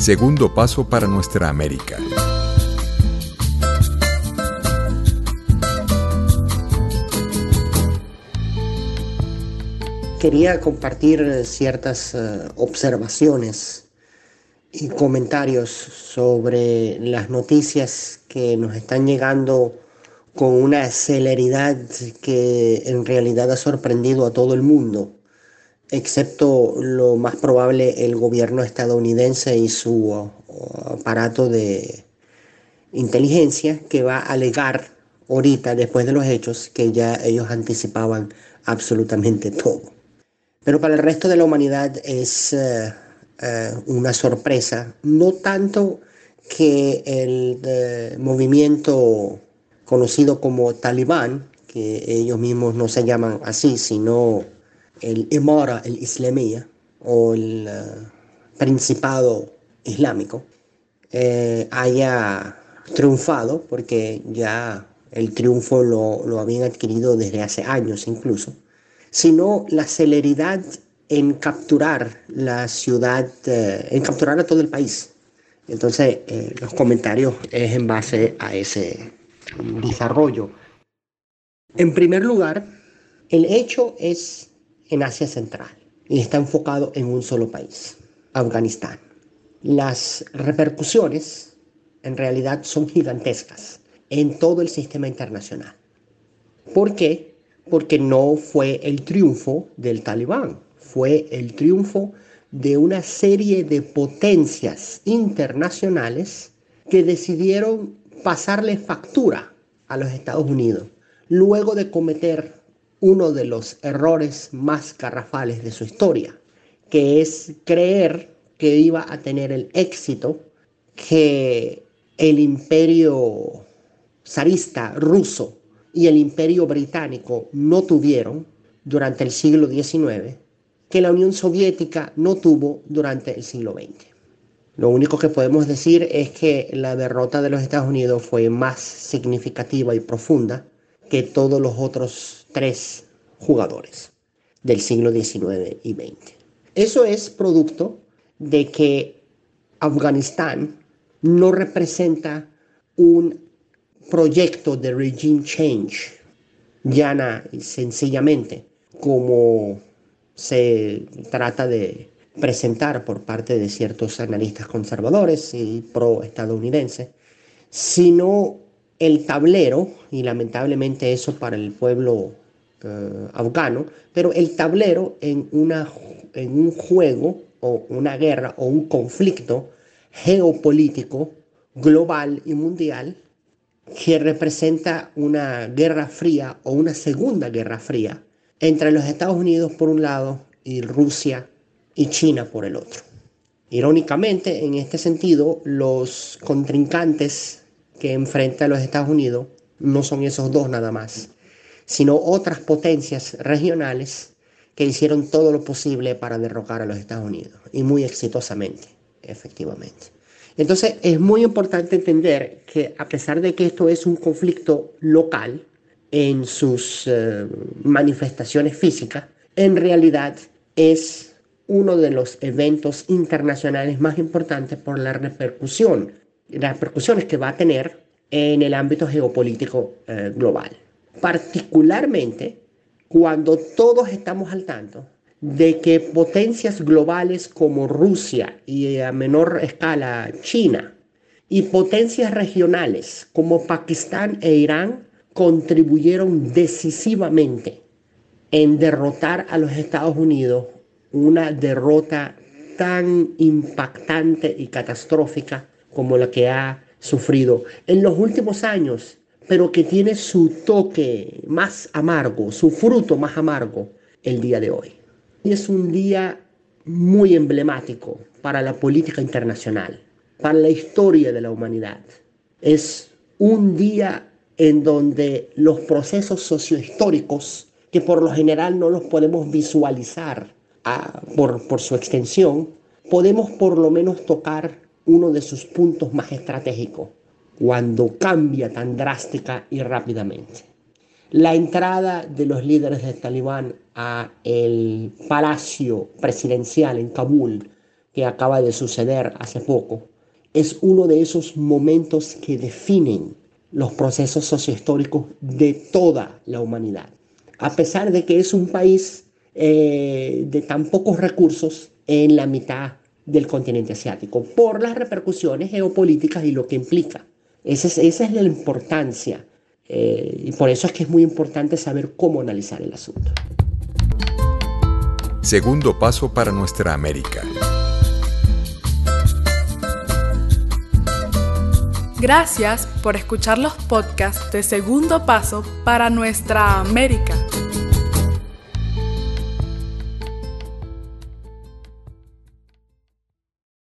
Segundo paso para nuestra América. Quería compartir ciertas eh, observaciones y comentarios sobre las noticias que nos están llegando con una celeridad que en realidad ha sorprendido a todo el mundo, excepto lo más probable el gobierno estadounidense y su uh, aparato de inteligencia que va a alegar ahorita, después de los hechos, que ya ellos anticipaban absolutamente todo. Pero para el resto de la humanidad es uh, uh, una sorpresa, no tanto que el movimiento conocido como talibán, que ellos mismos no se llaman así, sino el el Islamía, o el uh, Principado Islámico, eh, haya triunfado, porque ya el triunfo lo, lo, habían adquirido desde hace años incluso, sino la celeridad en capturar la ciudad, eh, en capturar a todo el país. Entonces, eh, los comentarios es en base a ese desarrollo. En primer lugar, el hecho es en Asia Central y está enfocado en un solo país, Afganistán. Las repercusiones en realidad son gigantescas en todo el sistema internacional. ¿Por qué? Porque no fue el triunfo del talibán, fue el triunfo de una serie de potencias internacionales que decidieron pasarle factura a los Estados Unidos luego de cometer uno de los errores más garrafales de su historia, que es creer que iba a tener el éxito que el imperio zarista ruso y el imperio británico no tuvieron durante el siglo XIX, que la Unión Soviética no tuvo durante el siglo XX. Lo único que podemos decir es que la derrota de los Estados Unidos fue más significativa y profunda que todos los otros tres jugadores del siglo XIX y XX. Eso es producto de que Afganistán no representa un proyecto de regime change, llana y sencillamente, como se trata de presentar por parte de ciertos analistas conservadores y pro-estadounidenses, sino el tablero, y lamentablemente eso para el pueblo uh, afgano, pero el tablero en, una, en un juego o una guerra o un conflicto geopolítico global y mundial que representa una guerra fría o una segunda guerra fría entre los Estados Unidos por un lado y Rusia y China por el otro. Irónicamente, en este sentido, los contrincantes que enfrenta a los Estados Unidos no son esos dos nada más, sino otras potencias regionales que hicieron todo lo posible para derrocar a los Estados Unidos, y muy exitosamente, efectivamente. Entonces es muy importante entender que a pesar de que esto es un conflicto local en sus uh, manifestaciones físicas, en realidad es uno de los eventos internacionales más importantes por la repercusión, las repercusiones que va a tener en el ámbito geopolítico eh, global. Particularmente cuando todos estamos al tanto de que potencias globales como Rusia y a menor escala China y potencias regionales como Pakistán e Irán contribuyeron decisivamente en derrotar a los Estados Unidos una derrota tan impactante y catastrófica como la que ha sufrido en los últimos años, pero que tiene su toque más amargo, su fruto más amargo el día de hoy. Y es un día muy emblemático para la política internacional, para la historia de la humanidad. Es un día en donde los procesos sociohistóricos, que por lo general no los podemos visualizar a, por, por su extensión, podemos por lo menos tocar uno de sus puntos más estratégicos cuando cambia tan drástica y rápidamente. La entrada de los líderes del talibán a el palacio presidencial en Kabul que acaba de suceder hace poco, es uno de esos momentos que definen los procesos sociohistóricos de toda la humanidad. A pesar de que es un país eh, de tan pocos recursos en la mitad del continente asiático, por las repercusiones geopolíticas y lo que implica. Esa es, esa es la importancia. Eh, y por eso es que es muy importante saber cómo analizar el asunto. Segundo paso para nuestra América. Gracias por escuchar los podcasts de Segundo Paso para Nuestra América.